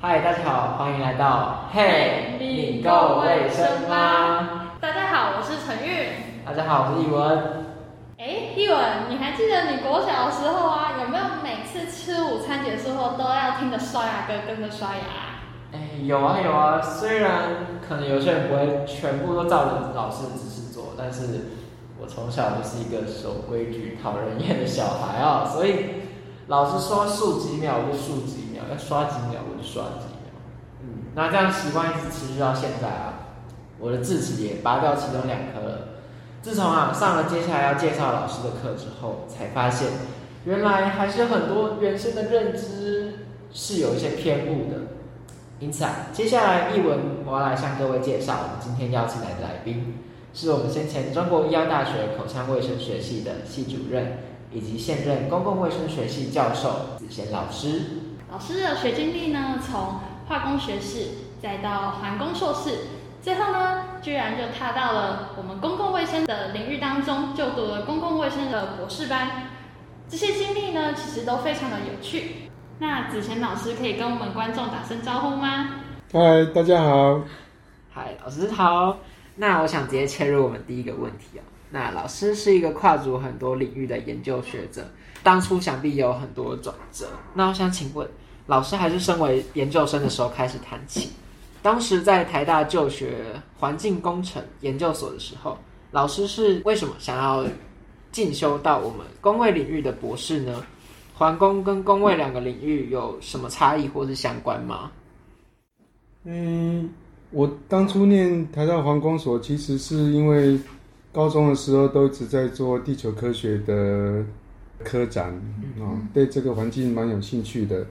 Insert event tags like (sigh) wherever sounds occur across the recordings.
嗨，大家好，欢迎来到嘿，你够卫生吗？大家好，我是陈玉。大家好，我是艺文。哎，艺文，你还记得你国小的时候啊，有没有每次吃午餐结束后都要听着刷牙歌跟着刷牙？哎，有啊有啊，虽然可能有些人不会全部都照着老师的指示做，但是我从小就是一个守规矩、讨人厌的小孩啊，所以老师说数几秒我就数几秒，要刷几秒我就刷几秒。嗯，那这样习惯一直持续到现在啊，我的智齿也拔掉其中两颗了。自从啊上了接下来要介绍老师的课之后，才发现原来还是有很多原先的认知是有一些偏误的。因此啊，接下来译文我要来向各位介绍我们今天邀请来的来宾，是我们先前中国医药大学口腔卫生学系的系主任，以及现任公共卫生学系教授子贤老师。老师的学经历呢，从化工学士，再到环工硕士。最后呢，居然就踏到了我们公共卫生的领域当中，就读了公共卫生的博士班。这些经历呢，其实都非常的有趣。那子贤老师可以跟我们观众打声招呼吗？嗨，大家好。嗨，老师好。那我想直接切入我们第一个问题啊。那老师是一个跨足很多领域的研究学者，当初想必也有很多转折。那我想请问，老师还是身为研究生的时候开始谈起？当时在台大就学环境工程研究所的时候，老师是为什么想要进修到我们工位领域的博士呢？环工跟工位两个领域有什么差异或是相关吗？嗯，我当初念台大环工所，其实是因为高中的时候都一直在做地球科学的科展啊，对这个环境蛮有兴趣的。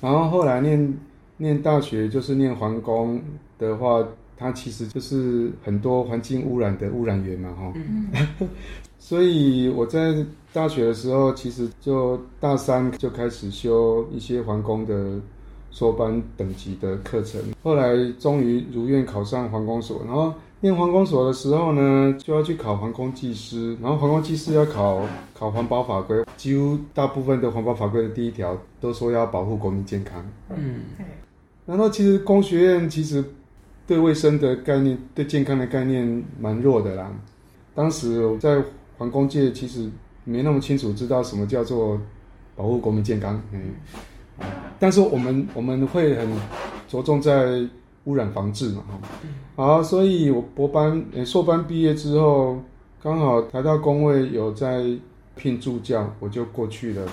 然后后来念。念大学就是念环工的话，它其实就是很多环境污染的污染源嘛，哈。(laughs) 所以我在大学的时候，其实就大三就开始修一些环工的硕班等级的课程。后来终于如愿考上环工所，然后念环工所的时候呢，就要去考环工技师，然后环工技师要考考环保法规，几乎大部分的环保法规的第一条都说要保护国民健康。嗯。然后其实工学院其实对卫生的概念、对健康的概念蛮弱的啦。当时我在环工界其实没那么清楚知道什么叫做保护国民健康。嗯，但是我们我们会很着重在污染防治嘛。哈好，所以我博班、硕班毕业之后，刚好台大工位有在聘助教，我就过去了。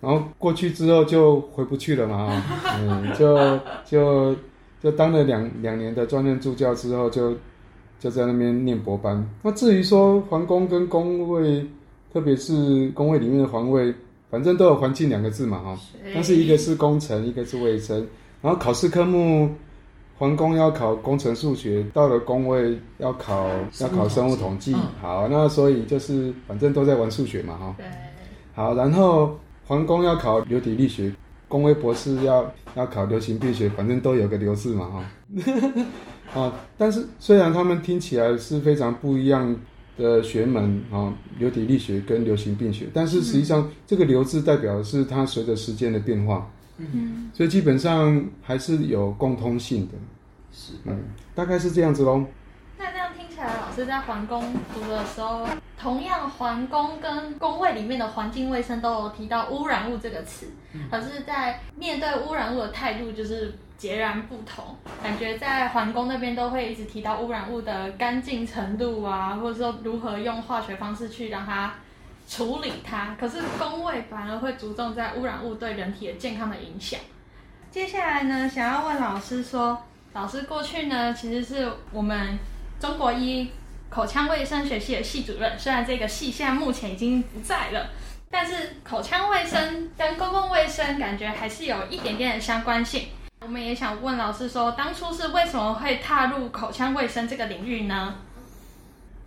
然后过去之后就回不去了嘛，嗯，就就就当了两两年的专任助教之后就，就就在那边念博班。那至于说皇宫跟工位，特别是工位里面的皇位，反正都有环境两个字嘛，哈。但是一个是工程，一个是卫生。然后考试科目，环工要考工程数学，到了工位要考要考生物统计。好，那所以就是反正都在玩数学嘛，哈。对。好，然后。环工要考流体力学，工位博士要要考流行病学，反正都有个“流”字嘛，哈，(laughs) 啊，但是虽然他们听起来是非常不一样的学门啊，流体力学跟流行病学，但是实际上这个“流”字代表的是它随着时间的变化，嗯，所以基本上还是有共通性的，是，嗯，大概是这样子喽。老师在环工读的时候，同样环工跟工位里面的环境卫生都有提到污染物这个词，可是，在面对污染物的态度就是截然不同。感觉在环工那边都会一直提到污染物的干净程度啊，或者说如何用化学方式去让它处理它。可是公卫反而会着重在污染物对人体的健康的影响。接下来呢，想要问老师说，老师过去呢，其实是我们。中国医口腔卫生学系的系主任，虽然这个系现在目前已经不在了，但是口腔卫生跟公共卫生感觉还是有一点点的相关性。我们也想问老师说，当初是为什么会踏入口腔卫生这个领域呢？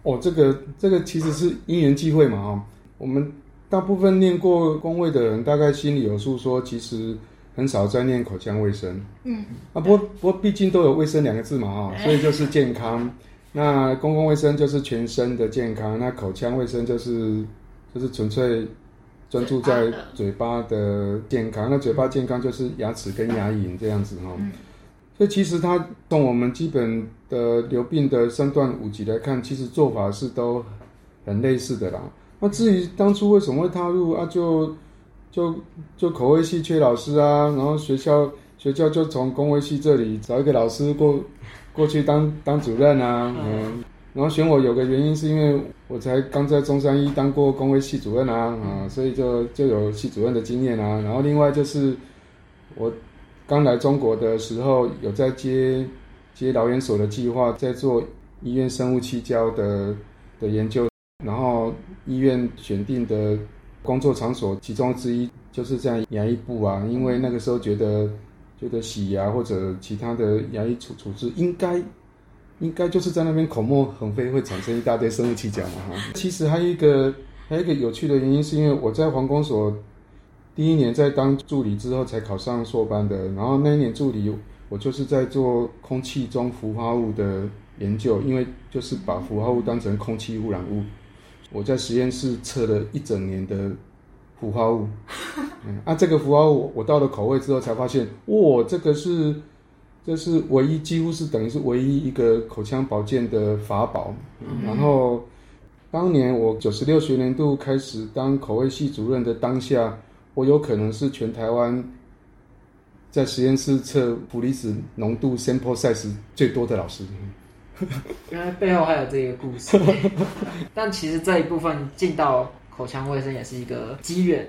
哦，这个这个其实是因缘际会嘛，哈，我们大部分念过公卫的人，大概心里有数，说其实。很少在念口腔卫生，嗯，啊，不过不过毕竟都有卫生两个字嘛，哈，所以就是健康。那公共卫生就是全身的健康，那口腔卫生就是就是纯粹专注在嘴巴的健康。那嘴巴健康就是牙齿跟牙龈这样子哈。嗯、所以其实它从我们基本的流病的三段五级来看，其实做法是都很类似的啦。那至于当初为什么会踏入啊，就就就口味系缺老师啊，然后学校学校就从工位系这里找一个老师过过去当当主任啊，嗯。然后选我有个原因是因为我才刚在中山医当过工位系主任啊，啊，所以就就有系主任的经验啊。然后另外就是我刚来中国的时候有在接接老研所的计划，在做医院生物气胶的的研究。医院选定的工作场所其中之一就是这样牙医部啊，因为那个时候觉得觉得洗牙或者其他的牙医处处置应该。应该就是在那边口沫横飞，会产生一大堆生物气胶嘛哈。其实还有一个还有一个有趣的原因，是因为我在皇宫所第一年在当助理之后才考上硕班的，然后那一年助理我就是在做空气中氟化物的研究，因为就是把氟化物当成空气污染物，我在实验室测了一整年的氟化物。(laughs) 嗯，啊，这个氟化物我到了口味之后才发现，哇，这个是。这是唯一，几乎是等于是唯一一个口腔保健的法宝。嗯、然后，当年我九十六学年度开始当口味系主任的当下，我有可能是全台湾在实验室测氟离子浓度 sample size 最多的老师。(laughs) 原来背后还有这个故事。(laughs) 但其实这一部分进到口腔卫生也是一个机缘。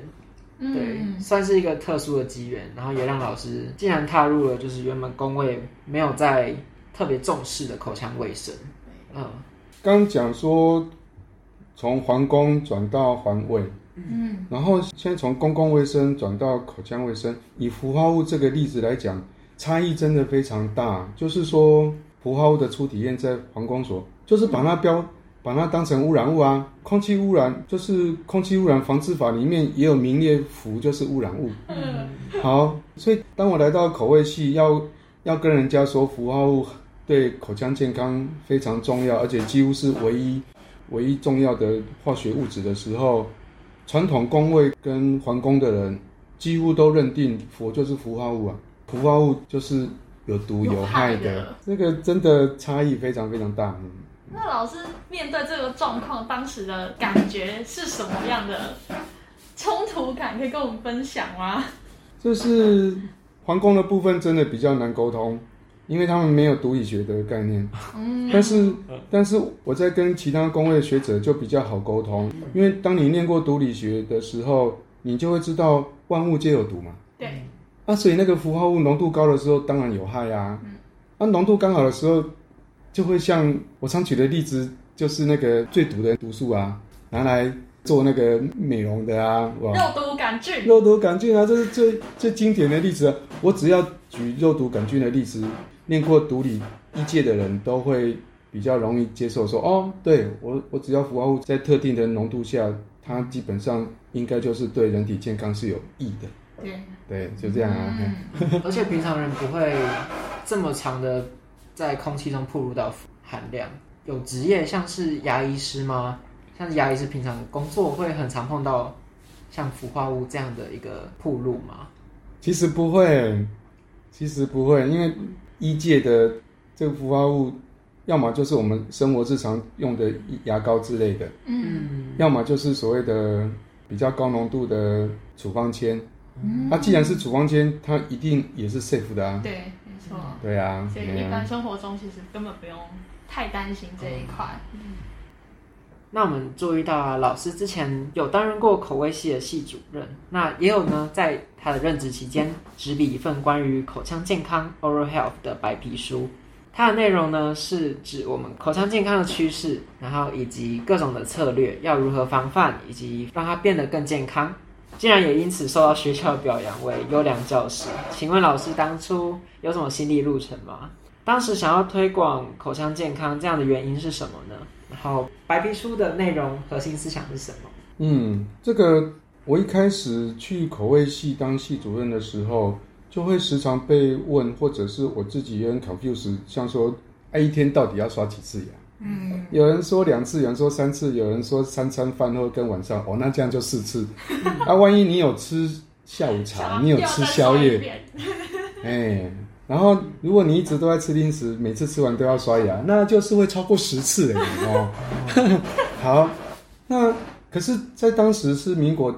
对，算是一个特殊的机缘，然后也让老师竟然踏入了就是原本工位没有在特别重视的口腔卫生。嗯，刚讲说从环公转到环卫，嗯，然后现在从公共卫生转到口腔卫生，以氟化物这个例子来讲，差异真的非常大。就是说，氟化物的初体验在黄公所，就是把它标。把它当成污染物啊，空气污染就是空气污染防治法里面也有名列氟就是污染物。嗯，好，所以当我来到口味系，要要跟人家说氟化物对口腔健康非常重要，而且几乎是唯一唯一重要的化学物质的时候，传统工位跟皇宫的人几乎都认定氟就是氟化物啊，氟化物就是有毒有害的，这个真的差异非常非常大。那老师面对这个状况，当时的感觉是什么样的冲突感？可以跟我们分享吗？就是皇宫的部分真的比较难沟通，因为他们没有毒理学的概念。嗯，但是但是我在跟其他工位学者就比较好沟通，因为当你念过毒理学的时候，你就会知道万物皆有毒嘛。对。啊，所以那个氟化物浓度高的时候，当然有害啊。嗯。啊，浓度刚好的时候。就会像我常举的例子，就是那个最毒的毒素啊，拿来做那个美容的啊，肉毒杆菌，肉毒杆菌啊，这是最最经典的例子啊。我只要举肉毒杆菌的例子，念过毒理一届的人都会比较容易接受说，说哦，对我我只要氟化物在特定的浓度下，它基本上应该就是对人体健康是有益的。对对，就这样啊。嗯、(laughs) 而且平常人不会这么长的。在空气中暴露到含量，有职业像是牙医师吗？像是牙医师平常工作会很常碰到像氟化物这样的一个暴露吗？其实不会，其实不会，因为医界的这个氟化物，要么就是我们生活日常用的牙膏之类的，嗯，要么就是所谓的比较高浓度的处方箋。嗯，它既然是处方箋，它一定也是 safe 的啊。对。没错，对啊，所以一般生活中其实根本不用太担心这一块。嗯，那我们注意到啊，老师之前有担任过口味系的系主任，那也有呢，在他的任职期间执笔一份关于口腔健康 （oral health） 的白皮书。它的内容呢，是指我们口腔健康的趋势，然后以及各种的策略要如何防范，以及让它变得更健康。竟然也因此受到学校的表扬为优良教师，请问老师当初有什么心理路程吗？当时想要推广口腔健康这样的原因是什么呢？然后白皮书的内容核心思想是什么？嗯，这个我一开始去口味系当系主任的时候，就会时常被问，或者是我自己也很 confused，像说，哎，一天到底要刷几次牙？嗯，有人说两次，有人说三次，有人说三餐饭后跟晚上，哦，那这样就四次。(laughs) 啊，万一你有吃下午茶，你有吃宵夜，(laughs) 哎，然后如果你一直都在吃零食，每次吃完都要刷牙，那就是会超过十次哎哦。(laughs) 好，那可是，在当时是民国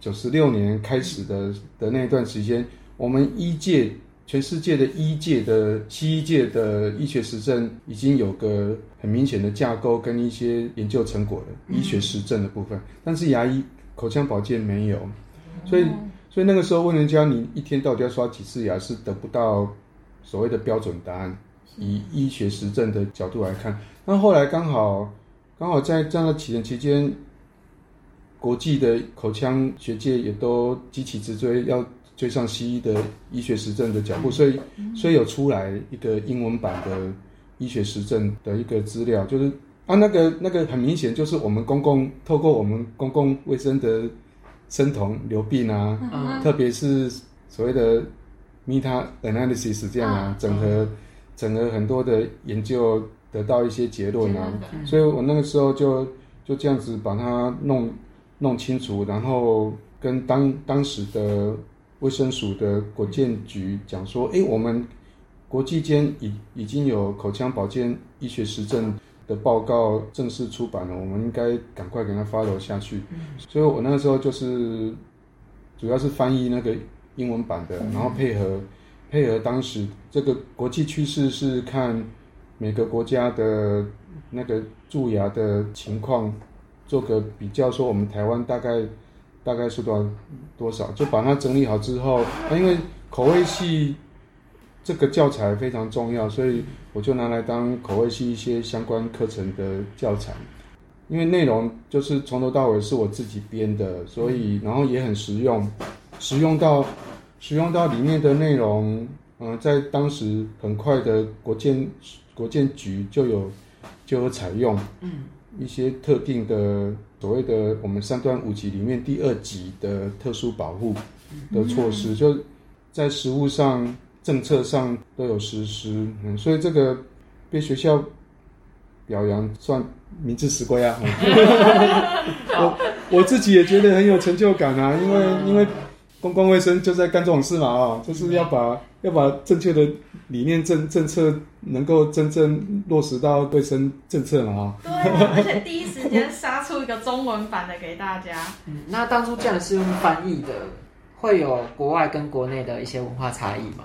九十六年开始的的那段时间，我们医界。全世界的医界的西医界的医学实证已经有个很明显的架构跟一些研究成果了，嗯、医学实证的部分，但是牙医口腔保健没有，所以所以那个时候问人家你一天到底要刷几次牙，是得不到所谓的标准答案。以医学实证的角度来看，那后来刚好刚好在这样的起点期间，国际的口腔学界也都急起直追要。追上西医的医学实证的脚步，所以所以有出来一个英文版的医学实证的一个资料，就是啊，那个那个很明显就是我们公共透过我们公共卫生的生酮流病啊，嗯、特别是所谓的 meta analysis 这样啊，整合整合很多的研究得到一些结论啊，所以我那个时候就就这样子把它弄弄清楚，然后跟当当时的。卫生署的国健局讲说：“诶，我们国际间已已经有口腔保健医学实证的报告正式出版了，我们应该赶快给它 follow 下去。所以我那个时候就是主要是翻译那个英文版的，然后配合配合当时这个国际趋势是看每个国家的那个蛀牙的情况，做个比较，说我们台湾大概。”大概是多少多少，就把它整理好之后，因为口味系这个教材非常重要，所以我就拿来当口味系一些相关课程的教材。因为内容就是从头到尾是我自己编的，所以然后也很实用，实用到实用到里面的内容，嗯、呃，在当时很快的国建国建局就有就有采用，嗯。一些特定的所谓的我们三段五级里面第二级的特殊保护的措施，就在实物上、政策上都有实施，嗯，所以这个被学校表扬算名至实归啊。(laughs) 我我自己也觉得很有成就感啊，因为因为。公共卫生就在干这种事嘛，啊，就是要把要把正确的理念政政策能够真正落实到卫生政策嘛，啊。对，而且第一时间杀出一个中文版的给大家。嗯，那当初这样是用翻译的，会有国外跟国内的一些文化差异吗？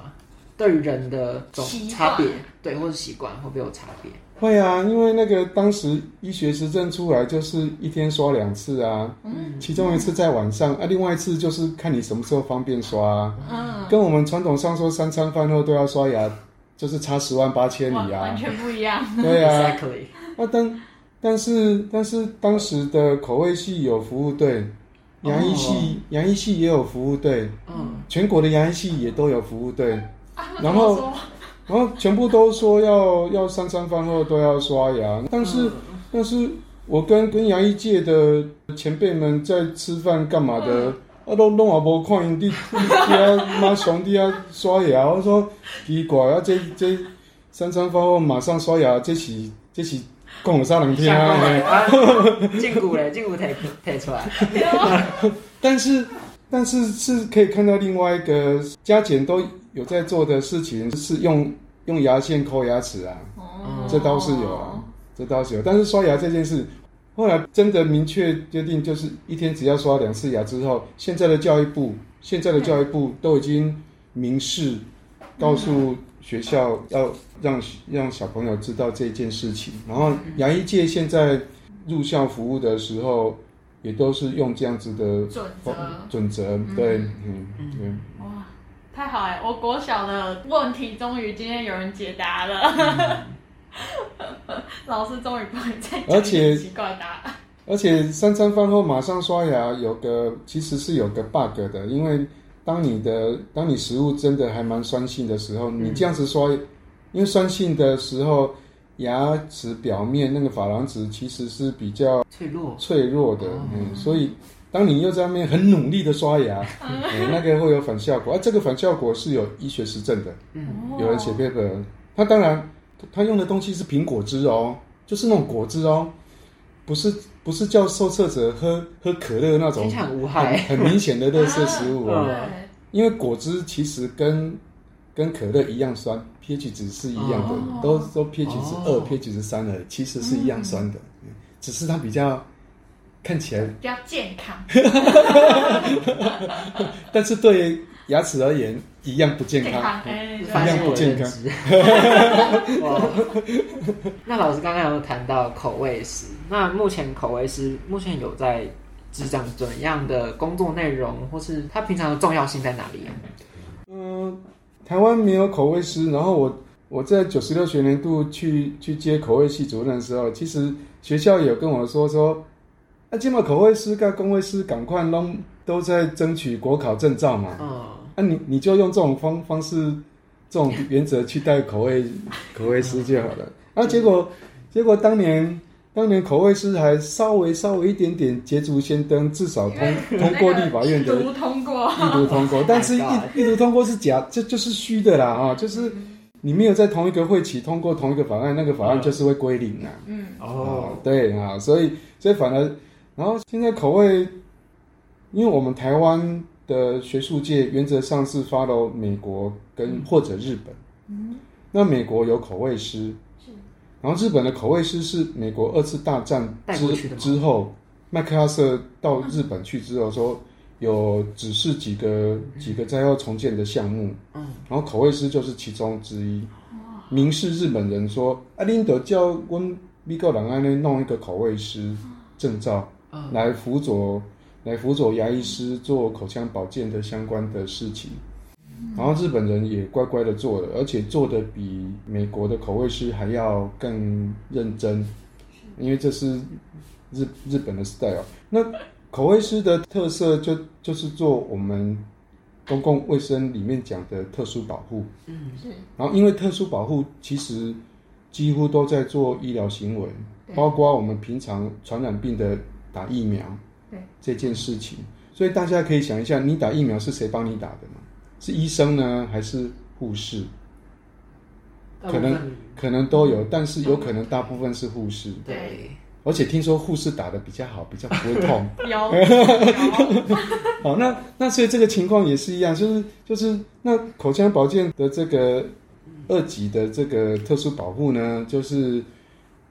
对于人的种差别，对，或者习惯会不会有差别？会啊，因为那个当时医学实证出来就是一天刷两次啊，嗯，其中一次在晚上啊，另外一次就是看你什么时候方便刷。啊，嗯，跟我们传统上说三餐饭后都要刷牙，就是差十万八千里啊，完全不一样。(laughs) 对啊，Exactly. 啊，但但是但是当时的口味系有服务队，牙医系牙医系也有服务队，嗯，全国的牙医系也都有服务队，啊，然后。然后全部都说要要三餐饭后都要刷牙，但是、嗯、但是我跟跟牙医界的前辈们在吃饭干嘛的，嗯、啊都拢也无看因弟啊妈兄弟啊刷牙，我说奇怪啊这这三餐饭后马上刷牙，这是这是讲了啥人听啊？筋骨嘞，筋骨提提出来。但是但是是可以看到另外一个加减都。有在做的事情是用用牙线抠牙齿啊，哦、这倒是有啊，这倒是有。但是刷牙这件事，后来真的明确决定，就是一天只要刷两次牙之后，现在的教育部，现在的教育部都已经明示告诉学校要让让小朋友知道这件事情。然后牙医界现在入校服务的时候，也都是用这样子的准则，准则对，嗯，对。太好哎！我国小的问题终于今天有人解答了，嗯、(laughs) 老师终于不会再讲奇怪答案。而且三餐饭后马上刷牙，有个其实是有个 bug 的，因为当你的当你食物真的还蛮酸性的时候，嗯、你这样子刷，因为酸性的时候，牙齿表面那个珐琅质其实是比较脆弱脆弱的，嗯，嗯，所以。当你又在那边很努力的刷牙，欸，那个会有反效果。啊。这个反效果是有医学实证的，嗯，有人写 paper，他当然他用的东西是苹果汁哦，就是那种果汁哦，不是不是叫受测者喝喝可乐那种很无害、很明显的垃圾食物哦。对，因为果汁其实跟跟可乐一样酸，pH 值是一样的，哦、都都 pH 值二、哦、pH 值三而已，其实是一样酸的，嗯、只是它比较看起来比较健康，(laughs) 但是对牙齿而言一样不健康，健康欸、一样不健康。(laughs) 那老师刚刚有谈到口味师，那目前口味师目前有在执掌怎样的工作内容，或是他平常的重要性在哪里啊？嗯，台湾没有口味师，然后我我在九十六学年度去去接口味系主任的时候，其实学校有跟我说说，啊，今嘛口味师跟工会师赶快都都在争取国考证照嘛，嗯，啊你你就用这种方方式，这种原则去带口味口味师就好了，啊，结果结果当年。当年口味师还稍微稍微一点点捷足先登，至少通通过立法院的一读通过，一读通过，(laughs) 但是一一读通过是假，这就是虚的啦啊，就是你没有在同一个会期通过同一个法案，那个法案就是会归零啊。嗯。哦，对啊，所以所以反而，然后现在口味，因为我们台湾的学术界原则上是 follow 美国跟或者日本，嗯，那美国有口味师。然后日本的口味师是美国二次大战之之后，麦克阿瑟到日本去之后说有只是几个几个灾后重建的项目，嗯，然后口味师就是其中之一。明示日本人说，啊，林德叫温米高朗安呢弄一个口味师证照，来辅佐来辅佐牙医师做口腔保健的相关的事情。然后日本人也乖乖的做了，而且做的比美国的口味师还要更认真，因为这是日日本的 style。那口味师的特色就就是做我们公共卫生里面讲的特殊保护。嗯，是。然后因为特殊保护其实几乎都在做医疗行为，包括我们平常传染病的打疫苗，对这件事情。所以大家可以想一下，你打疫苗是谁帮你打的吗？是医生呢，还是护士？可能可能都有，但是有可能大部分是护士。对，而且听说护士打的比较好，比较不会痛。(laughs) 有。好，(laughs) 那那所以这个情况也是一样，就是就是那口腔保健的这个二级的这个特殊保护呢，就是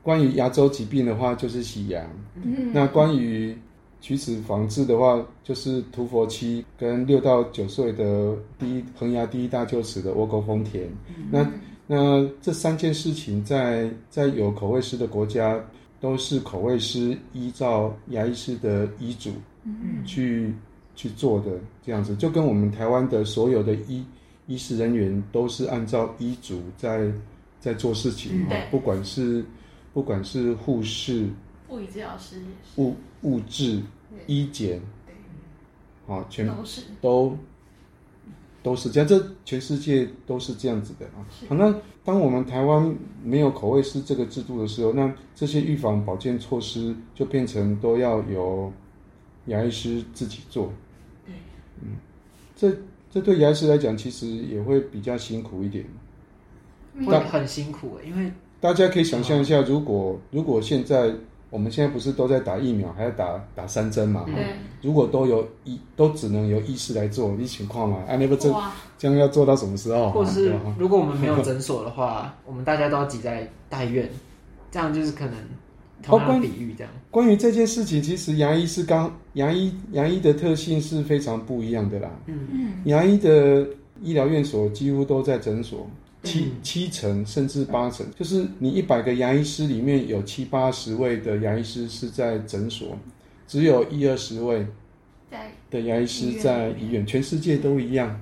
关于牙周疾病的话，就是洗牙。嗯。那关于龋齿防治的话，就是涂氟漆跟六到九岁的第一恒牙第一大臼齿的窝沟封填。嗯、那那这三件事情在，在在有口味师的国家，都是口味师依照牙医师的医嘱去、嗯、去做的这样子，就跟我们台湾的所有的医医师人员都是按照医嘱在在做事情、嗯、不管是不管是护士。物理治疗师也是。物物质医检，好，全都是。都都是这样，这全世界都是这样子的啊。好，那当我们台湾没有口味师这个制度的时候，那这些预防保健措施就变成都要由牙医师自己做。对，嗯，这这对牙医师来讲，其实也会比较辛苦一点，会很辛苦，因为大家可以想象一下，如果如果现在。我们现在不是都在打疫苗，还要打打三针嘛？对。如果都有医，都只能由医师来做，这情况嘛？哎，那不这这样要做到什么时候？或是如果我们没有诊所的话，(laughs) 我们大家都要挤在大医院，这样就是可能同样比喻这样。关于这件事情，其实牙医是刚牙医牙医的特性是非常不一样的啦。嗯嗯。牙医的医疗院所几乎都在诊所。七七成甚至八成，就是你一百个牙医师里面有七八十位的牙医师是在诊所，只有一二十位的牙医师在医院，全世界都一样，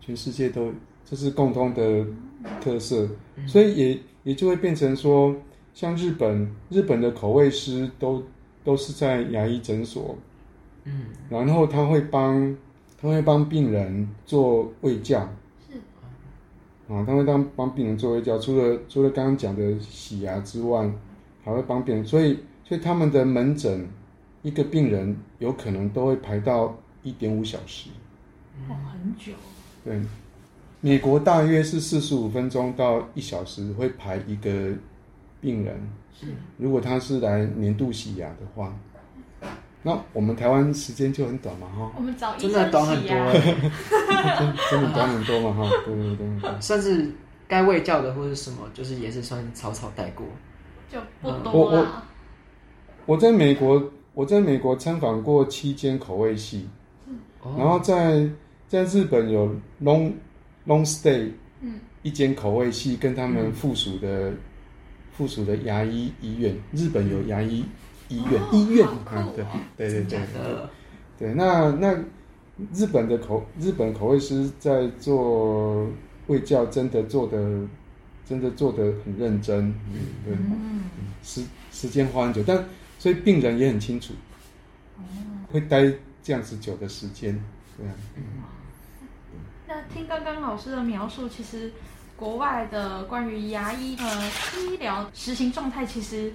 全世界都这是共通的特色，所以也也就会变成说，像日本日本的口味师都都是在牙医诊所，嗯，然后他会帮他会帮病人做胃教。啊，他会当帮病人做卫教，除了除了刚刚讲的洗牙之外，还会帮病人，所以所以他们的门诊一个病人有可能都会排到一点五小时，哦，很久。对，美国大约是四十五分钟到一小时会排一个病人，是如果他是来年度洗牙的话，那我们台湾时间就很短嘛，哈，我真的短很多。真 (laughs) 真的短很多嘛，哈，对对对对。甚至该卫教的或者什么，就是也是算草草带过。就不我多我了。我在美国，我在美国参访过七间口味系，哦。然后在在日本有 long long stay，嗯，一间口味系跟他们附属的、附属的牙医医院，日本有牙医医院、哦医院。好酷啊，对哦。对对对对，对，那那日本的口日本口味师在做卫教，真的做的真的做的很认真，嗯，对，嗯，时时间花很久，但所以病人也很清楚，会待这样子久的时间，对啊。那听刚刚老师的描述，其实国外的关于牙医呃医疗实行状态，其实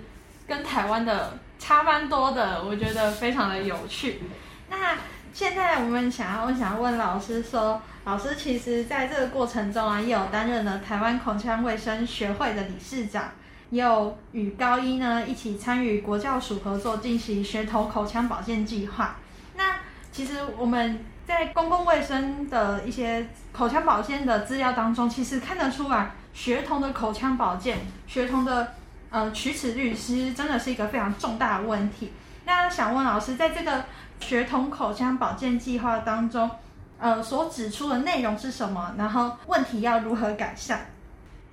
跟台湾的差蛮多的，我觉得非常的有趣。那现在我们想要，我想要问老师说，老师其实在这个过程中啊，也有担任了台湾口腔卫生学会的理事长，也有与高一呢一起参与国教署合作进行学童口腔保健计划。那其实我们在公共卫生的一些口腔保健的资料当中，其实看得出来，学童的口腔保健，学童的呃龋齿率，其实真的是一个非常重大的问题。那想问老师，在这个学童口腔保健计划当中，呃，所指出的内容是什么？然后问题要如何改善？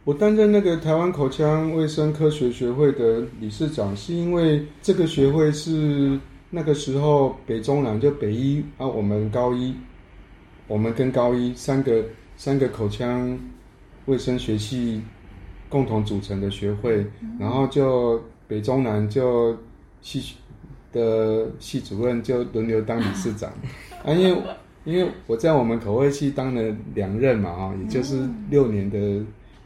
我担任那个台湾口腔卫生科学学会的理事长，是因为这个学会是那个时候北中南就北医啊，我们高一，我们跟高一三个三个口腔卫生学系共同组成的学会，然后就北中南就系的系主任就轮流当理事长，(laughs) 啊，因为因为我在我们口味系当了两任嘛，啊，也就是六年的。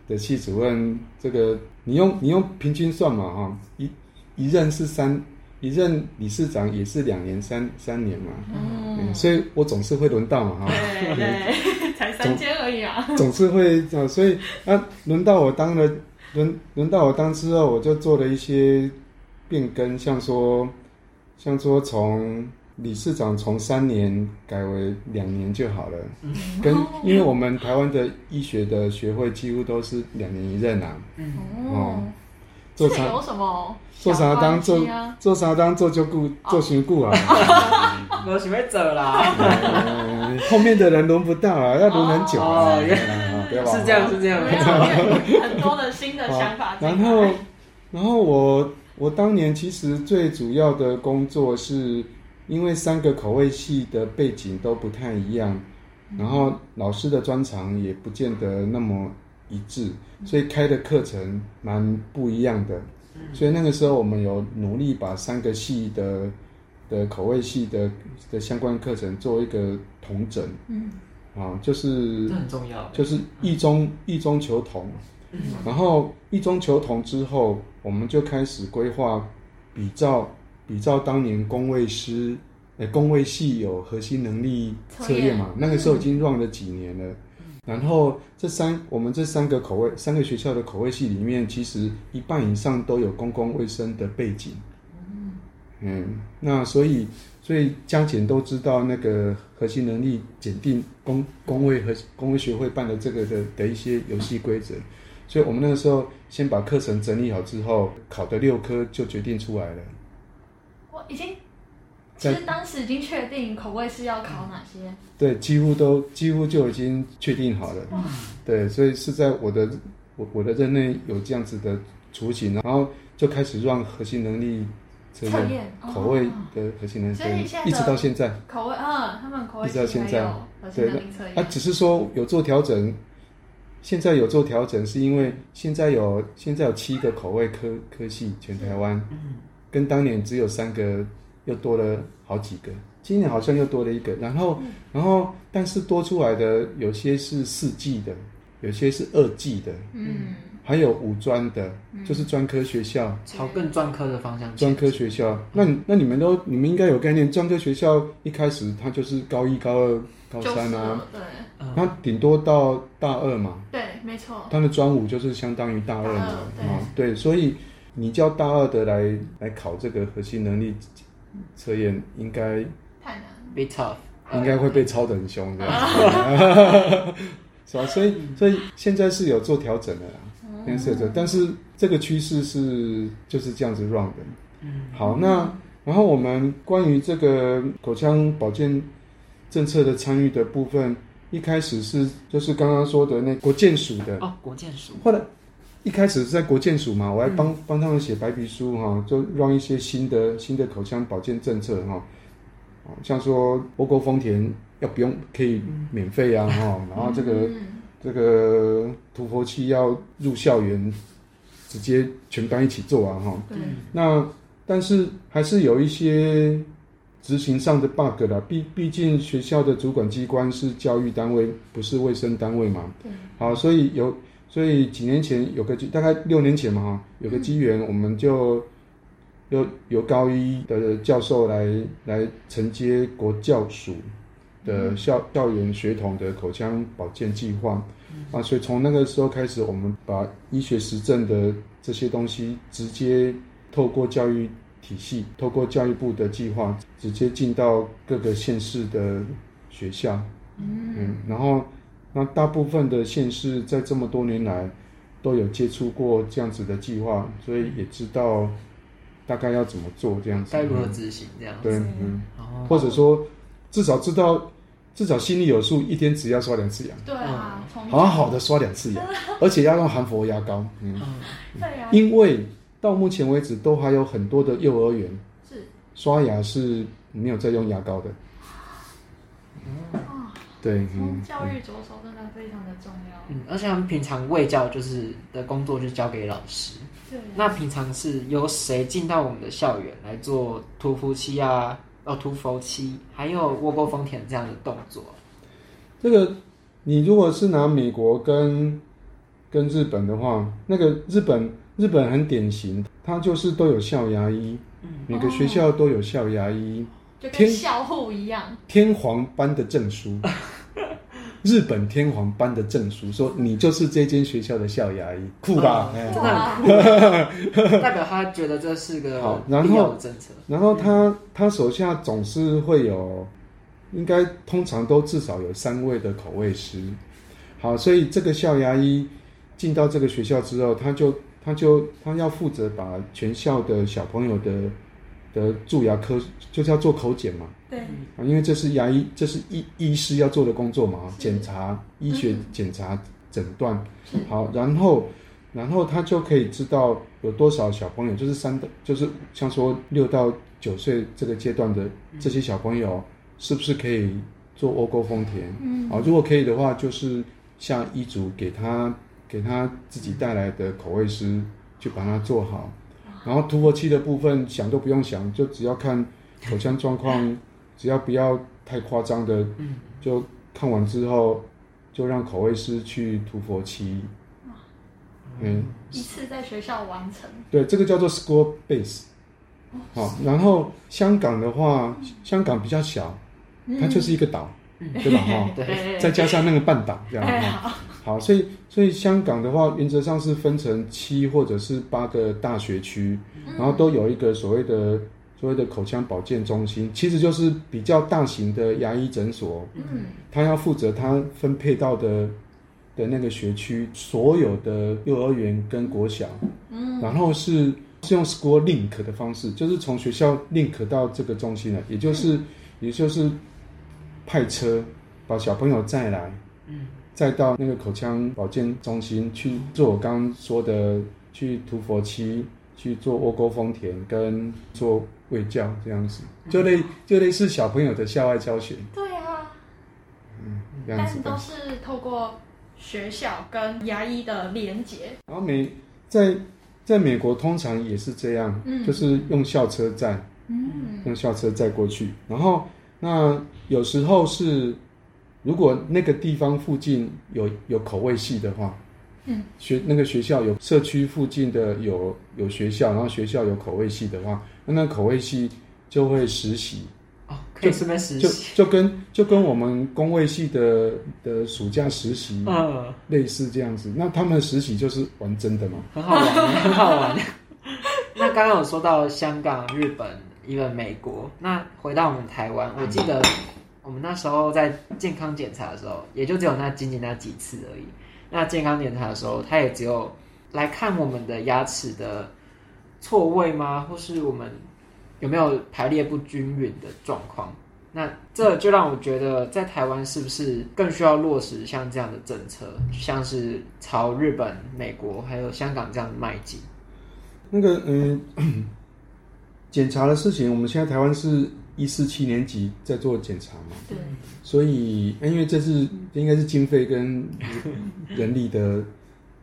的系主任，这个你用你用平均算嘛哈，一一任是三，一任理事长也是两年三三年嘛，嗯，嗯，所以我总是会轮到嘛哈，对对，(laughs) 才三间而已啊，(laughs) 总是会啊，所以啊，轮到我当了，轮轮到我当之后，我就做了一些变更，像说像说从。理事长从三年改为两年就好了，跟因为我们台湾的医学的学会几乎都是两年一任啊。哦，做啥有什么？做啥当做做啥当做就顾做学顾啊。我准备走啦。(laughs) 后面的人轮不到啊，要轮很久啊。哦，是这样，是这样。很多的新的想法。然后，然后我我当年其实最主要的工作是。因为三个口味系的背景都不太一样，然后老师的专长也不见得那么一致，所以开的课程蛮不一样的。所以那个时候我们有努力把三个系的的口味系的的相关课程做一个统整。嗯，啊，就是这很重要，就是一中一中求同。然后一中求同之后，我们就开始规划比照。比照当年工位师，呃，工位系有核心能力测验嘛？那个时候已经 run 了几年了。然后这三，我们这三个口味，三个学校的口味系里面，其实一半以上都有公共卫生的背景。嗯，那所以，所以加减都知道那个核心能力检定公公卫和公卫学会办的这个的的一些游戏规则。所以我们那个时候先把课程整理好之后，考的六科就决定出来了。我已经，其实当时已经确定口味是要考哪些？对，几乎都几乎就已经确定好了。对，所以是在我的我我的任内有这样子的雏形，然后就开始让核心能力测验口味的核心能力，所以一直到现在口味，嗯，他们口味一直到现在对，啊，只是说有做调整，现在有做调整，是因为现在有现在有七个口味科科系，全台湾。跟当年只有三个，又多了好几个。今年好像又多了一个，然后，嗯、然后，但是多出来的有些是四技的，有些是二技的，嗯，还有五专的，嗯、就是专科学校，朝更专科的方向。专科学校，那那你们都你们应该有概念，专科学校一开始它就是高一、高二、高三啊，对，它顶多到大二嘛，对，没错，它的专五就是相当于大二嘛，啊，对，所以。你叫大二的来来考这个核心能力测验，应该太难，be tough，应该会被抄的很凶这样。子，(laughs) 是吧？所以所以现在是有做调整的啦，现在是有做，但是这个趋势是就是这样子 run 的。嗯，好，那然后我们关于这个口腔保健政策的参与的部分，一开始是就是刚刚说的那国健署的哦，国健署，后来一开始是在国建署嘛，我还帮帮他们写白皮书哈，就让一些新的新的口腔保健政策哈，像说欧沟丰田要不用可以免费啊哈，然后这个这个涂氟器要入校园，直接全班一起做啊哈，那。但是还是有一些执行上的 bug 啦，毕毕竟学校的主管机关是教育单位，不是卫生单位嘛。对。好，所以有，所以几年前有个大概六年前嘛哈，有个机缘，我们就由由高一的教授来来承接国教署的校校园学童的口腔保健计划。啊，所以从那个时候开始，我们把医学实证的这些东西直接透过教育。体系透过教育部的计划，直接进到各个县市的学校，嗯，嗯，然后那大部分的县市在这么多年来都有接触过这样子的计划，所以也知道大概要怎么做这样子，该如何执行这样子，对，嗯，或者说至少知道，至少心里有数，一天只要刷两次牙，对啊，好好的刷两次牙，(laughs) 而且要用含氟牙膏，嗯，对啊，因为。到目前为止，都还有很多的幼儿园是。刷牙是没有在用牙膏的。哦，对，从教育着手真的非常的重要。嗯，而且他们平常卫教就是的工作就交给老师。对。那平常是由谁进到我们的校园来做屠夫期啊？哦，涂氟漆，还有窝沟丰田这样的动作？这个，你如果是拿美国跟跟日本的话，那个日本。日本很典型，它就是都有校牙医，嗯、每个学校都有校牙医，就跟校护一样，天皇颁的证书，(laughs) 日本天皇颁的证书，说你就是这间学校的校牙医，酷吧？真的很酷，(laughs) 代表他觉得这是个必要的政策。然后他他手下总是会有，应该通常都至少有三位的口味师。好，所以这个校牙医进到这个学校之后，他就。他就他要负责把全校的小朋友的的蛀牙科，就是要做口检嘛。对。啊，因为这是牙医，这是医医师要做的工作嘛，检查医学检查诊断。好，然后然后他就可以知道有多少小朋友，就是三的，就是像说六到九岁这个阶段的这些小朋友，是不是可以做窝沟丰田？嗯。啊，如果可以的话，就是像医嘱给他。给他自己带来的口味师去把它做好，然后涂氟漆的部分想都不用想，就只要看口腔状况，只要不要太夸张的，就看完之后就让口味师去涂氟漆。嗯，一次在学校完成。对，这个叫做 school base。好，然后香港的话，香港比较小，它就是一个岛，对吧？哈，(laughs) 对，再加上那个半岛这样。好，所以所以香港的话，原则上是分成七或者是八个大学区，然后都有一个所谓的所谓的口腔保健中心，其实就是比较大型的牙医诊所。嗯，他要负责他分配到的的那个学区所有的幼儿园跟国小，嗯，然后是是用 school link 的方式，就是从学校 link 到这个中心了，也就是也就是派车把小朋友载来，嗯。再到那个口腔保健中心去做我刚刚说的，去涂佛漆，去做窝沟丰田，跟做卫教这样子，就类就类似小朋友的校外教学。对啊，嗯，这样子。但是都是透过学校跟牙医的连结。然后美在在美国通常也是这样，嗯，就是用校车载，嗯，用校车载过去。然后那有时候是。如果那个地方附近有有口味系的话，嗯，学那个学校有社区附近的有有学校，然后学校有口味系的话，那那口味系就会实习。哦，可以顺便实习，就就跟就跟我们工位系的的暑假实习，嗯，类似这样子。那他们的实习就是玩真的嘛，很好玩，(laughs) 很好玩。那刚刚有说到香港、日本、一个美国，那回到我们台湾，我记得我们那时候在健康检查的时候，也就只有那仅仅那几次而已。那健康检查的时候，他也只有来看我们的牙齿的错位吗？或是我们有没有排列不均匀的状况？那这就让我觉得，在台湾是不是更需要落实像这样的政策，像是朝日本、美国还有香港这样的迈进？那个嗯，(coughs) 检查的事情，我们现在台湾是一四七年级在做检查嘛？对。所以，因为这是应该是经费跟 (laughs) 人力的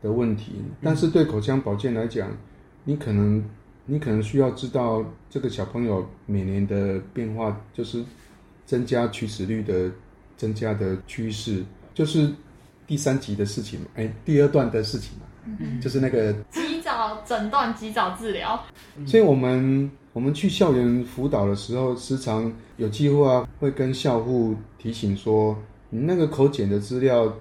的问题，但是对口腔保健来讲，你可能你可能需要知道这个小朋友每年的变化，就是。增加龋齿率的增加的趋势，就是第三级的事情嘛，哎、欸，第二段的事情嘛，嗯、就是那个 (laughs) 及早诊断、及早治疗。所以我们我们去校园辅导的时候，时常有机会啊，会跟校护提醒说，你那个口检的资料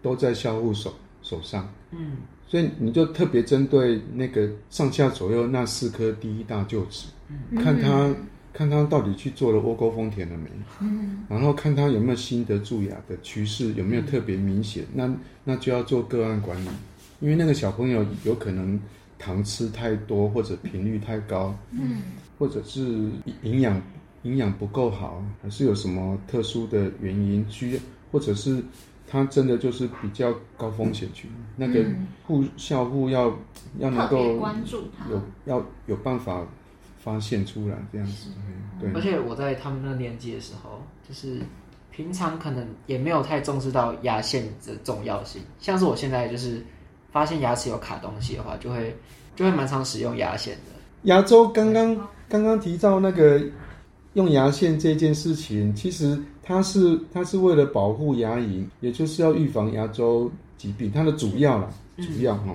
都在校护手手上，嗯，所以你就特别针对那个上下左右那四颗第一大臼齿，嗯、看他。看他到底去做了窝沟丰田了没？嗯，然后看他有没有新的蛀牙的趋势，有没有特别明显？那那就要做个案管理，因为那个小朋友有可能糖吃太多，或者频率太高，嗯，或者是营养营养不够好，还是有什么特殊的原因需要，或者是他真的就是比较高风险群，那个护校护要要能够关注他，有要有办法。发现出来这样子，对。而且我在他们那年纪的时候，就是平常可能也没有太重视到牙线的重要性。像是我现在就是发现牙齿有卡东西的话，就会就会蛮常使用牙线的。牙周刚刚刚刚提到那个用牙线这件事情，其实它是它是为了保护牙龈，也就是要预防牙周疾病，它的主要啦，主要哈。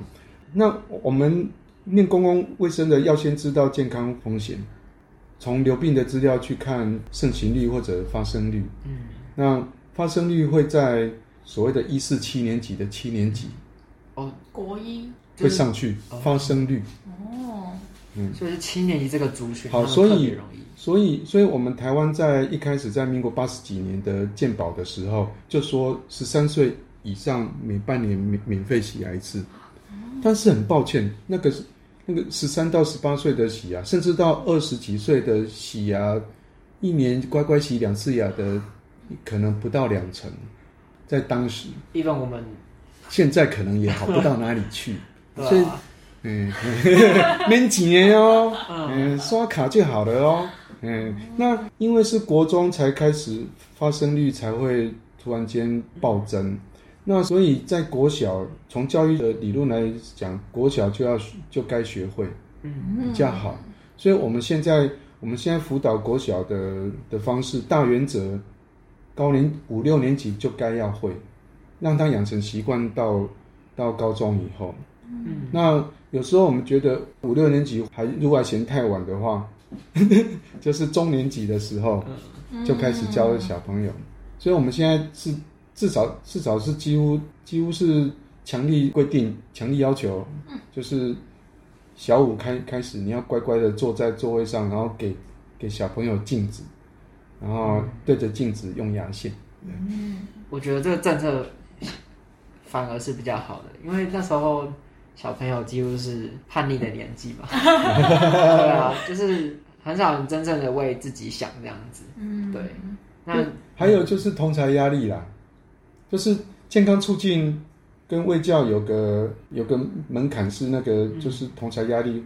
那我们。念公共卫生的要先知道健康风险，从流病的资料去看盛行率或者发生率。嗯，那发生率会在所谓的一四七年级的七年级，哦，国一会上去发生率。哦，嗯，所以是七年级这个族群好，所以所以所以我们台湾在一开始在民国八十几年的健保的时候，就说十三岁以上每半年免免费洗牙一次，但是很抱歉，那个是。那个十三到十八岁的洗牙，甚至到二十几岁的洗牙，一年乖乖洗两次牙的，可能不到两成，在当时，一般我们现在可能也好不到哪里去，(laughs) 所以，嗯，(laughs) 免钱哦，嗯，刷卡就好了哦，嗯，那因为是国中才开始发生率才会突然间暴增。那所以在国小，从教育的理论来讲，国小就要就该学会，嗯，比较好。所以我们现在我们现在辅导国小的的方式，大原则，高年五六年级就该要会，让他养成习惯到到高中以后。嗯，那有时候我们觉得五六年级还如果还嫌太晚的话，(laughs) 就是中年级的时候就开始教小朋友。所以我们现在是。至少至少是几乎几乎是强力规定、强力要求，就是小五开开始，你要乖乖的坐在座位上，然后给给小朋友镜子，然后对着镜子用牙线。嗯，我觉得这个政策反而是比较好的，因为那时候小朋友几乎是叛逆的年纪嘛，(laughs) 对啊，就是很少人真正的为自己想这样子。嗯，对。那还有就是同才压力啦。就是健康促进跟卫教有个有个门槛是那个就是同才压力，嗯、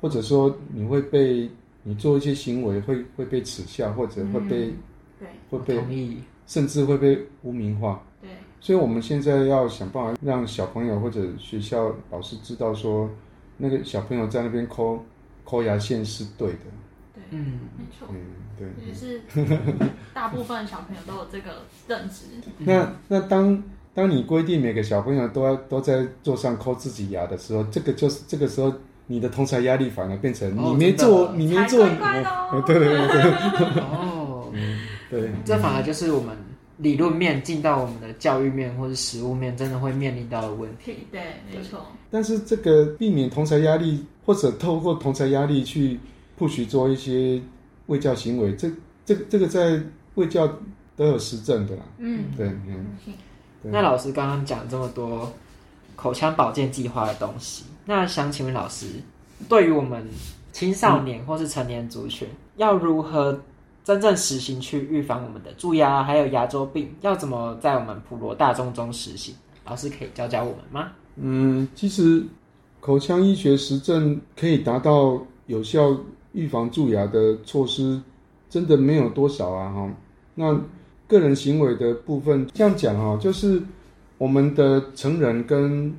或者说你会被你做一些行为会会被耻笑，或者会被、嗯、会被甚至会被污名化。对，所以我们现在要想办法让小朋友或者学校老师知道说，那个小朋友在那边抠抠牙线是对的。嗯，没错，嗯，对，也是大部分小朋友都有这个认知。那那当当你规定每个小朋友都要都在桌上抠自己牙的时候，这个就是这个时候你的同侪压力反而变成你没做，你没做，对对对对，(laughs) 哦，对，这反而就是我们理论面进到我们的教育面或者实务面，真的会面临到的问题。对，没错。但是这个避免同侪压力。或者透过同侪压力去 push 做一些卫教行为，这这这个在卫教都有实证的啦。嗯，对，嗯。那老师刚刚讲这么多口腔保健计划的东西，那想请问老师，对于我们青少年或是成年族群，嗯、要如何真正实行去预防我们的蛀牙还有牙周病？要怎么在我们普罗大众中实行？老师可以教教我们吗？嗯，其实口腔医学实证可以达到有效预防蛀牙的措施，真的没有多少啊！哈，那。个人行为的部分，这样讲哈，就是我们的成人跟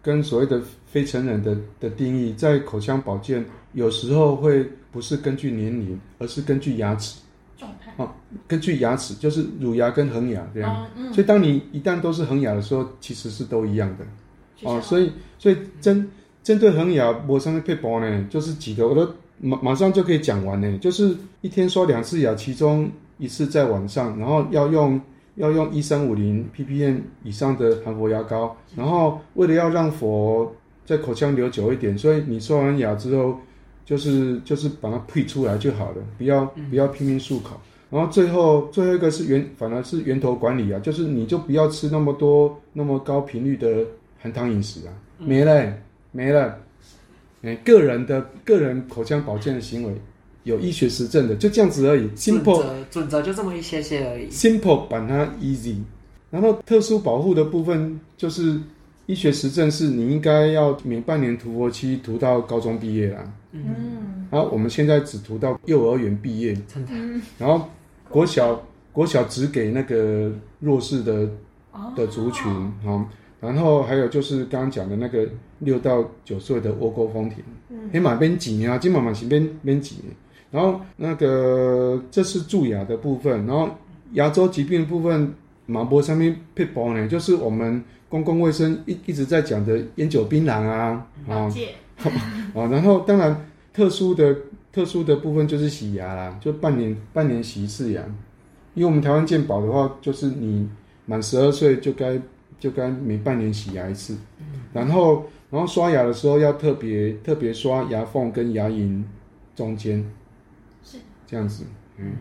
跟所谓的非成人的的定义，在口腔保健有时候会不是根据年龄，而是根据牙齿状态啊，根据牙齿就是乳牙跟恒牙这样。所以当你一旦都是恒牙的时候，其实是都一样的哦。所以所以针针对恒牙，我上面配包呢，就是几个，我都马马上就可以讲完呢，就是一天刷两次牙，其中。一次在晚上，然后要用要用一三五零 ppm 以上的含氟牙膏，然后为了要让氟在口腔留久一点，所以你刷完牙之后，就是就是把它配出来就好了，不要不要拼命漱口。然后最后最后一个是源，反而是源头管理啊，就是你就不要吃那么多那么高频率的含糖饮食啊，没了没了，哎，个人的个人口腔保健的行为。有医学实证的，就这样子而已。Simple 准则就这么一些些而已。Simple 把它 easy，然后特殊保护的部分就是医学实证是你应该要每半年涂氟期涂到高中毕业啦。嗯，然后我们现在只涂到幼儿园毕业。嗯，然后国小国小只给那个弱势的的族群啊。然后还有就是刚刚讲的那个六到九岁的窝沟丰田，黑马边挤啊，金马马行边边挤。然后那个这是蛀牙的部分，然后牙周疾病的部分，马波上面配包呢，就是我们公共卫生一一直在讲的烟酒槟榔啊，啊，啊，(laughs) 然后当然特殊的特殊的部分就是洗牙啦，就半年半年洗一次牙，因为我们台湾健保的话，就是你满十二岁就该就该每半年洗牙一次，然后然后刷牙的时候要特别特别刷牙缝跟牙龈中间。是这样子，嗯，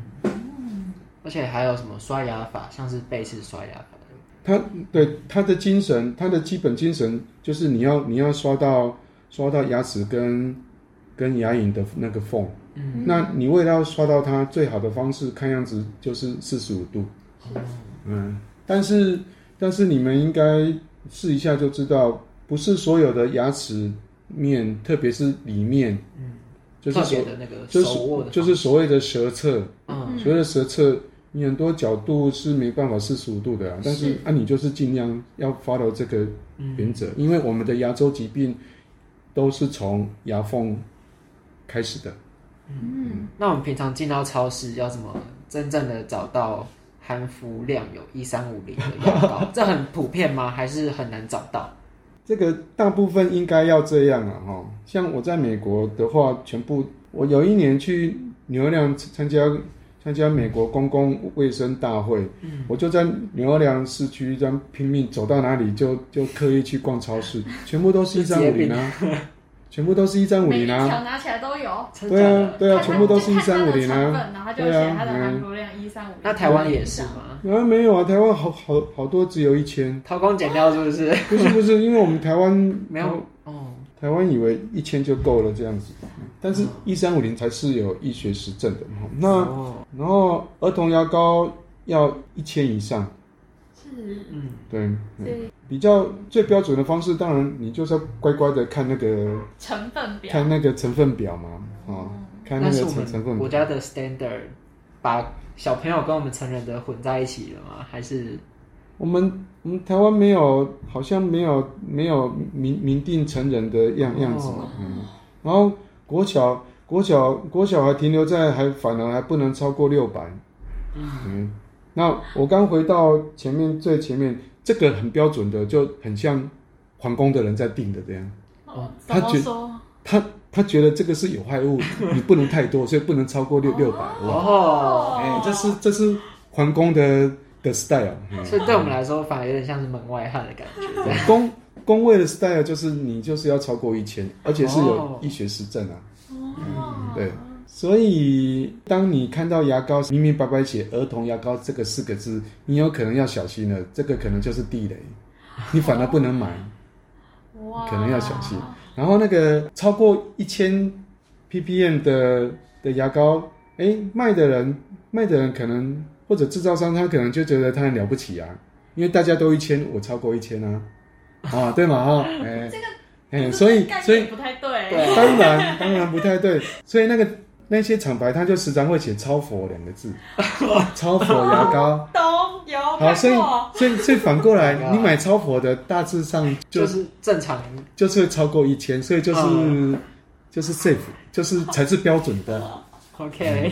而且还有什么刷牙法，像是背式刷牙法。他对他的精神，他的基本精神就是你要你要刷到刷到牙齿跟跟牙龈的那个缝。嗯，那你为了要刷到它，最好的方式看样子就是四十五度。嗯，嗯，但是但是你们应该试一下就知道，不是所有的牙齿面，特别是里面。嗯。就是所的那个就是就是所谓的舌侧，嗯，所谓的舌侧，你很多角度是没办法四十五度的啊。但是啊，你就是尽量要 follow 这个原则，因为我们的牙周疾病都是从牙缝开始的。嗯，那我们平常进到超市要怎么真正的找到含氟量有一三五零的牙膏？(laughs) 这很普遍吗？还是很难找到？这个大部分应该要这样啊，哈！像我在美国的话，全部我有一年去纽奥良参加参加美国公共卫生大会，嗯，我就在纽奥良市区这样拼命走到哪里就就刻意去逛超市，(laughs) 全部都是一三五零啊。全部都是一三五零啊！拿起来都有。对啊，对啊，全部都是一三五零啊。然后就写它的含氟量一三五零。那台湾也是吗？啊，没有啊，台湾好好好多只有一千。偷工减料是不是？不是不是，因为我们台湾没有哦。台湾以为一千就够了这样子，但是一三五零才是有医学实证的。那然后儿童牙膏要一千以上。是，嗯，对。对。比较最标准的方式，当然你就是要乖乖的看那个成分表，看那个成分表嘛，啊，看那个成成分表。国家的 standard 把小朋友跟我们成人的混在一起了吗？还是我们我们台湾没有，好像没有没有明明定成人的样样子嘛，嗯，然后国小国小国小还停留在还反而还不能超过六百，嗯，那我刚回到前面最前面。这个很标准的，就很像皇宫的人在定的这样。哦，他觉他他觉得这个是有害物，(laughs) 你不能太多，所以不能超过六六百。哦，哎，这是这是皇宫的的 style。所以对我们来说，反而有点像是门外汉的感觉。宫公卫的 style 就是你就是要超过一千，而且是有医学实证啊。哦，对，所以当你看到牙膏明明白白写“儿童牙膏”这个四个字，你有可能要小心了，这个可能就是地雷，你反而不能买，哇，可能要小心。然后那个超过一千 ppm 的的牙膏，哎，卖的人卖的人可能或者制造商他可能就觉得他很了不起啊，因为大家都一千，我超过一千啊，啊，(laughs) 对嘛哈，哎，这个。嗯，所以所以不太对，当然当然不太对，所以那个那些厂牌他就时常会写“超佛”两个字，“ (laughs) 超佛牙膏”都有。好，所以所以所以反过来，(laughs) 你买超佛的，大致上就是正常，就是会超过一千，所以就是就是 safe，就是才是标准的。OK，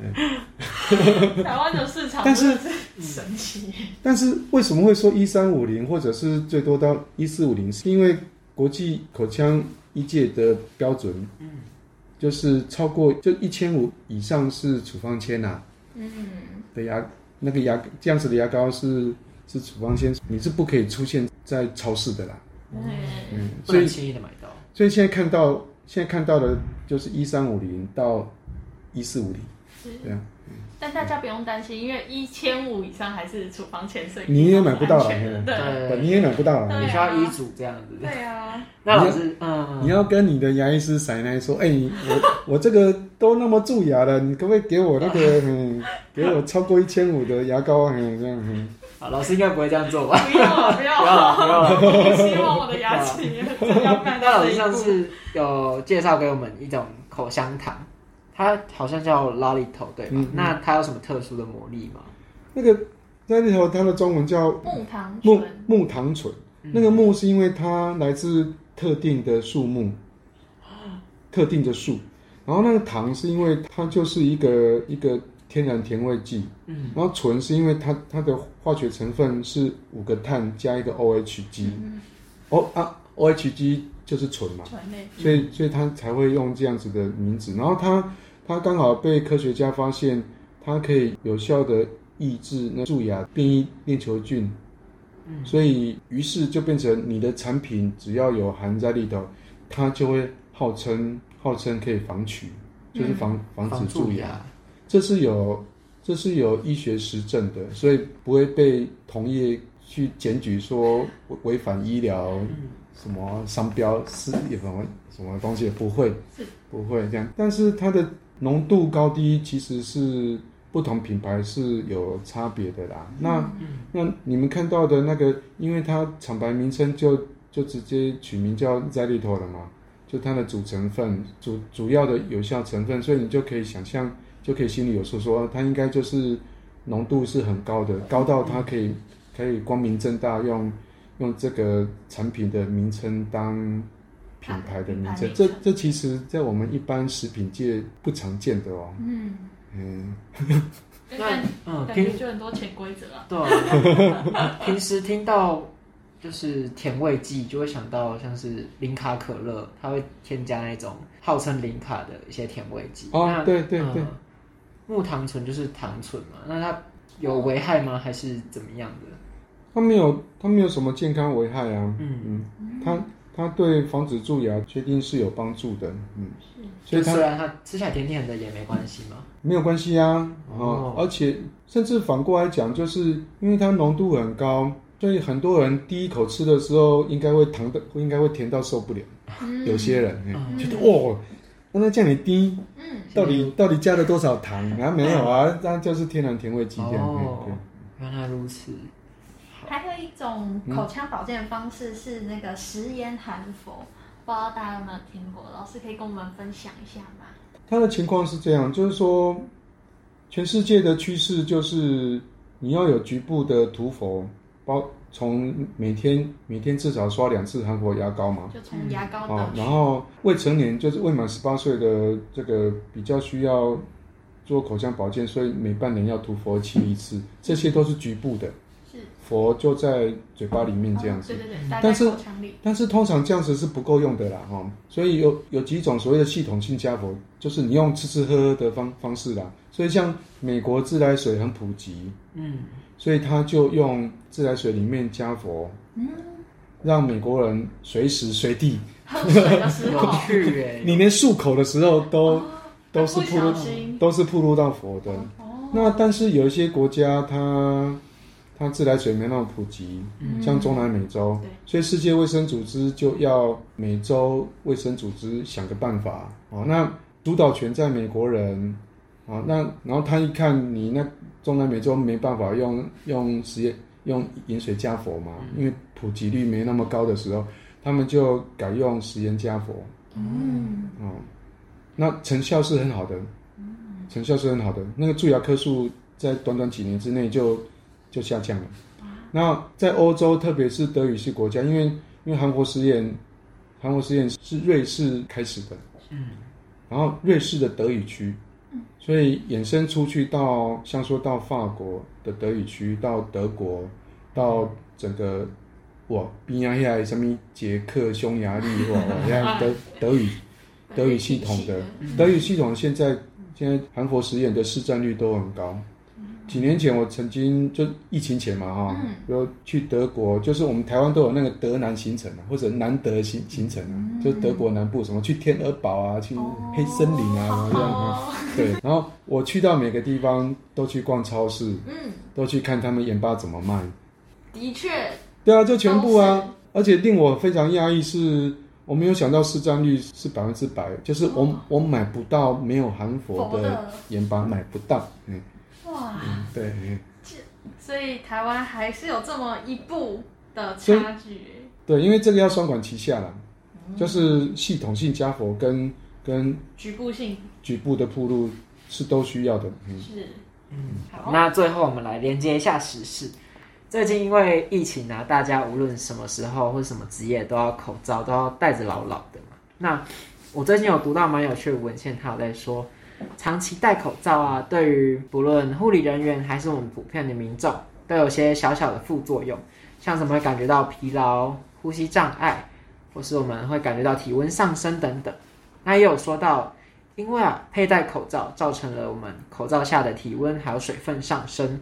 (laughs) 台湾的市场，但是神奇。但是为什么会说一三五零，或者是最多到一四五零？是因为国际口腔医界的标准，嗯，就是超过就一千五以上是处方签呐，嗯，的牙那个牙这样子的牙膏是是处方签，你是不可以出现在超市的啦，嗯，嗯，所以轻易的买到，所以现在看到现在看到的就是一三五零到一四五零，对啊。但大家不用担心，因为一千五以上还是处方前税你也买不到了，对，你也买不到了，你需要医嘱这样子。对啊，那老师，嗯，你要跟你的牙医师奶奶说，哎，我 (laughs) 我这个都那么蛀牙了，你可不可以给我那个，(laughs) 嗯，给我超过一千五的牙膏，嗯，这样，嗯。好，老师应该不会这样做吧？不要了，不要了，不要了，希望我的牙齿要看。(laughs) 那老师上次有介绍给我们一种口香糖。它好像叫拉力头，对那它有什么特殊的魔力吗？那个拉力头，它的中文叫木糖木木糖醇。嗯、那个木是因为它来自特定的树木，嗯、(gasps) 特定的树。然后那个糖是因为它就是一个一个天然甜味剂。嗯。然后醇是因为它它的化学成分是五个碳加一个 OHG。嗯。哦啊，OHG 就是醇嘛。醇类。所以所以它才会用这样子的名字。然后它。它刚好被科学家发现，它可以有效的抑制那蛀牙变异链球菌，嗯，所以于是就变成你的产品只要有含在里头，它就会号称号称可以防龋，就是防防止蛀牙，这是有这是有医学实证的，所以不会被同业去检举说违反医疗什么商标是什么什么东西，不会不会这样，但是它的。浓度高低其实是不同品牌是有差别的啦。那、嗯、那你们看到的那个，因为它厂牌名称就就直接取名叫 Zelito 了嘛，就它的主成分主主要的有效成分，所以你就可以想象，就可以心里有数，说它应该就是浓度是很高的，高到它可以可以光明正大用用这个产品的名称当。品牌的名称，这这其实，在我们一般食品界不常见的哦。嗯嗯，(laughs) 那嗯，感觉就很多潜规则啊。对，平 (laughs) 时听到就是甜味剂，就会想到像是零卡可乐，它会添加那种号称零卡的一些甜味剂。哦，对对对，木糖醇就是糖醇嘛，那它有危害吗？还是怎么样的？它没有，它没有什么健康危害啊。嗯嗯，它。它对防止蛀牙确定是有帮助的，嗯，所以它虽然它吃起来甜甜的也没关系吗？没有关系啊，哦，而且甚至反过来讲，就是因为它浓度很高，所以很多人第一口吃的时候应该会糖的，应该会甜到受不了。有些人觉得哦，那它这样你低，嗯，到底到底加了多少糖？啊，没有啊，那就是天然甜味剂这样。哦，原来如此。还有一种口腔保健的方式是那个食盐含氟，嗯、不知道大家有没有听过？老师可以跟我们分享一下吗？它的情况是这样，就是说，全世界的趋势就是你要有局部的涂氟，包从每天每天至少刷两次含氟牙膏嘛，就从牙膏到、嗯、然后未成年就是未满十八岁的这个比较需要做口腔保健，所以每半年要涂氟清一次，这些都是局部的。氟就在嘴巴里面这样子，哦、对对对，但是但是通常这样子是不够用的啦，哈，所以有有几种所谓的系统性加佛，就是你用吃吃喝喝的方方式啦。所以像美国自来水很普及，嗯，所以他就用自来水里面加佛，嗯，让美国人随时随地喝水的时有候，(laughs) 趣哎，你连漱口的时候都、哦都是不小暴露心。都是铺入到佛的。哦。那但是有一些国家它它自来水没那么普及，嗯。像中南美洲，所以世界卫生组织就要美洲卫生组织想个办法哦。那主导权在美国人啊，那然后他一看你那中南美洲没办法用用实验用盐水加氟嘛，因为普及率没那么高的时候，他们就改用食盐加氟。嗯，哦，那成效是很好的，成效是很好的。那个蛀牙颗数在短短几年之内就就下降了。那在欧洲，特别是德语系国家，因为因为韩国实验，韩国实验是瑞士开始的，嗯，然后瑞士的德语区，所以衍生出去到像说到法国的德语区，到德国，到整个哇，边啊下什么捷克、匈牙利哇，德 (laughs) 德语德语系统的德语系统现在现在韩国实验的市占率都很高。几年前我曾经就疫情前嘛哈，嗯。比如去德国，就是我们台湾都有那个德南行程啊，或者南德行行程啊，就是德国南部什么去天鹅堡啊，去黑森林啊，哦这样啊，对。然后我去到每个地方都去逛超市，嗯，都去看他们盐巴怎么卖。的确，对啊，就全部啊，而且令我非常讶异是，我没有想到市占率是百分之百，就是我、哦。我买不到没有含氟的佛的。盐巴，买不到。嗯，哇，嗯对。嗯所以台湾还是有这么一步的差距。对，因为这个要双管齐下啦，就是系统性加佛跟跟局部性局部的铺路是都需要的。嗯，是，嗯，好那最后我们来连接一下时事。最近因为疫情啊，大家无论什么时候或什么职业都要口罩，都要戴着牢牢的嘛。那我最近有读到蛮有趣的文献，他有在说，长期戴口罩啊，对于不论护理人员还是我们普遍的民众，都有些小小的副作用，像什么感觉到疲劳、呼吸障碍，或是我们会感觉到体温上升等等。那也有说到，因为啊佩戴口罩造成了我们口罩下的体温还有水分上升，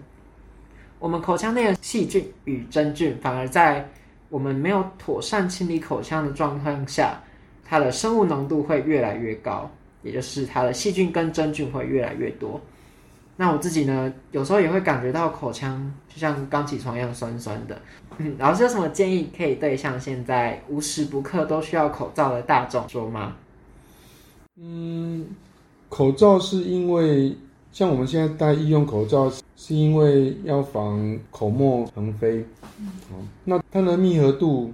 我们口腔内的细菌与真菌反而在我们没有妥善清理口腔的状况下，它的生物浓度会越来越高，也就是它的细菌跟真菌会越来越多。那我自己呢，有时候也会感觉到口腔就像刚起床一样酸酸的。嗯，老师有什么建议可以对像现在无时不刻都需要口罩的大众说吗？嗯，口罩是因为像我们现在戴医用口罩，是因为要防口沫横飞。哦，那它的密合度，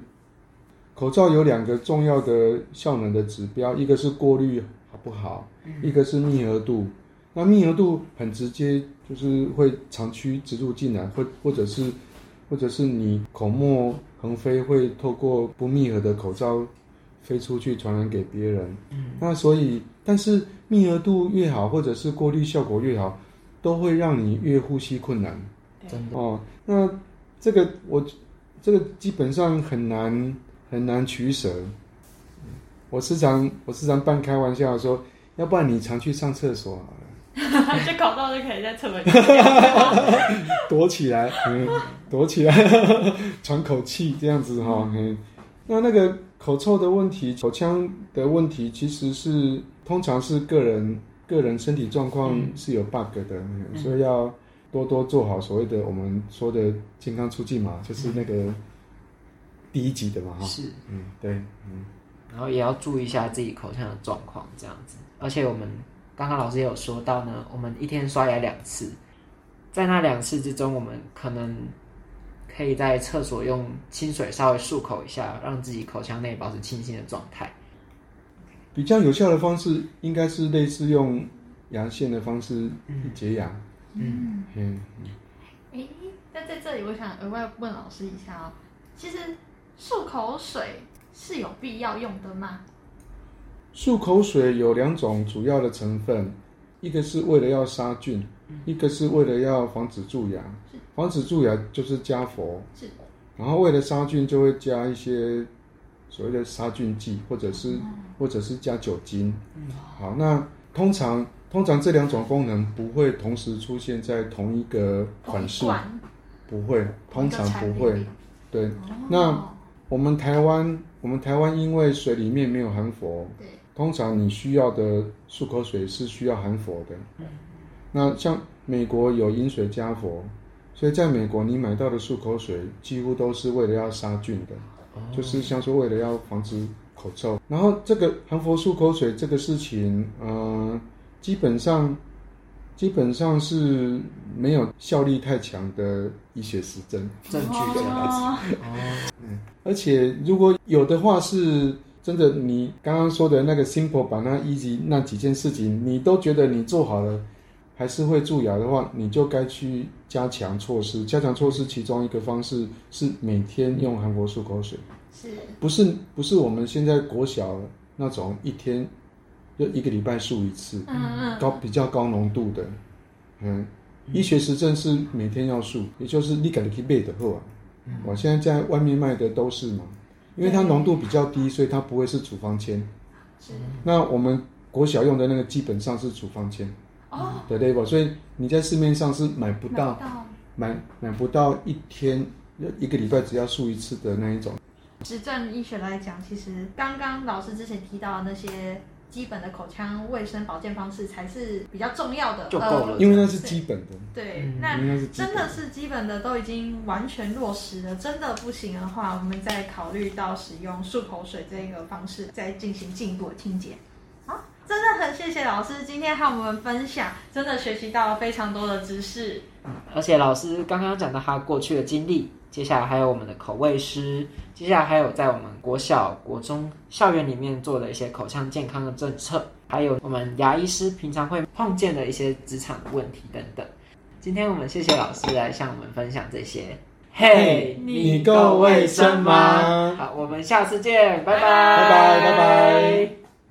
口罩有两个重要的效能的指标，一个是过滤好不好，一个是密合度。那密合度很直接，就是会长驱直入进来，或或者是或者是你口沫横飞会透过不密合的口罩飞出去传染给别人。嗯，那所以，但是密合度越好，或者是过滤效果越好，都会让你越呼吸困难。真的哦，那这个我这个基本上很难很难取舍。我时常我时常半开玩笑说，要不然你常去上厕所好了。这口罩就可以在厕所里 (laughs) 躲起来，嗯，躲起来，喘口气这样子哈，嗯，那那个口臭的问题，口腔的问题，其实是通常是个人个人身体状况是有 bug 的，嗯嗯、所以要多多做好所谓的我们说的健康出境嘛，就是那个第一级的嘛，哈，是，嗯，对，嗯，然后也要注意一下自己口腔的状况，这样子，而且我们。刚刚老师也有说到呢，我们一天刷牙两次，在那两次之中，我们可能可以在厕所用清水稍微漱口一下，让自己口腔内保持清新的状态。比较有效的方式应该是类似用牙线的方式洁牙。嗯嗯。哎、嗯，那在这里我想额外问老师一下哦，其实漱口水是有必要用的吗？漱口水有两种主要的成分，一个是为了要杀菌，一个是为了要防止蛀牙。防止蛀牙就是加氟，是。然后为了杀菌就会加一些所谓的杀菌剂，或者是、嗯、或者是加酒精。好，那通常通常这两种功能不会同时出现在同一个款式，不会，通常不会。对，那我们台湾，我们台湾因为水里面没有含氟，对，通常你需要的漱口水是需要含氟的。嗯、那像美国有饮水加氟，所以在美国你买到的漱口水几乎都是为了要杀菌的，哦、就是像说为了要防止口臭。然后这个含氟漱口水这个事情，呃，基本上。基本上是没有效力太强的医学实证证据的来讲，嗯，而且如果有的话，是真的，你刚刚说的那个 simple 把那 easy 那几件事情，你都觉得你做好了，还是会蛀牙的话，你就该去加强措施。加强措施其中一个方式是每天用韩国漱口水，是不是？不是我们现在国小那种一天。就一个礼拜漱一次，嗯、高比较高浓度的，嗯，医学实证是每天要漱，也就是你给的去背的货啊。我、嗯、现在在外面卖的都是嘛，因为它浓度比较低，所以它不会是处方签。是。那我们国小用的那个基本上是处方签哦的 label，所以你在市面上是买不到，买买，买不到一天一个礼拜只要漱一次的那一种。实证医学来讲，其实刚刚老师之前提到的那些。基本的口腔卫生保健方式才是比较重要的，就够了，因为那是基本的。对，那真的是基本的都已经完全落实了，真的不行的话，我们再考虑到使用漱口水这个方式，再进行进一步的清洁。好，真的很谢谢老师今天和我们分享，真的学习到了非常多的知识。而且老师刚刚讲到他过去的经历。接下来还有我们的口味师，接下来还有在我们国小、国中校园里面做的一些口腔健康的政策，还有我们牙医师平常会碰见的一些职场问题等等。今天我们谢谢老师来向我们分享这些。嘿，你够卫生吗？好，我们下次见，拜拜，拜拜，拜拜。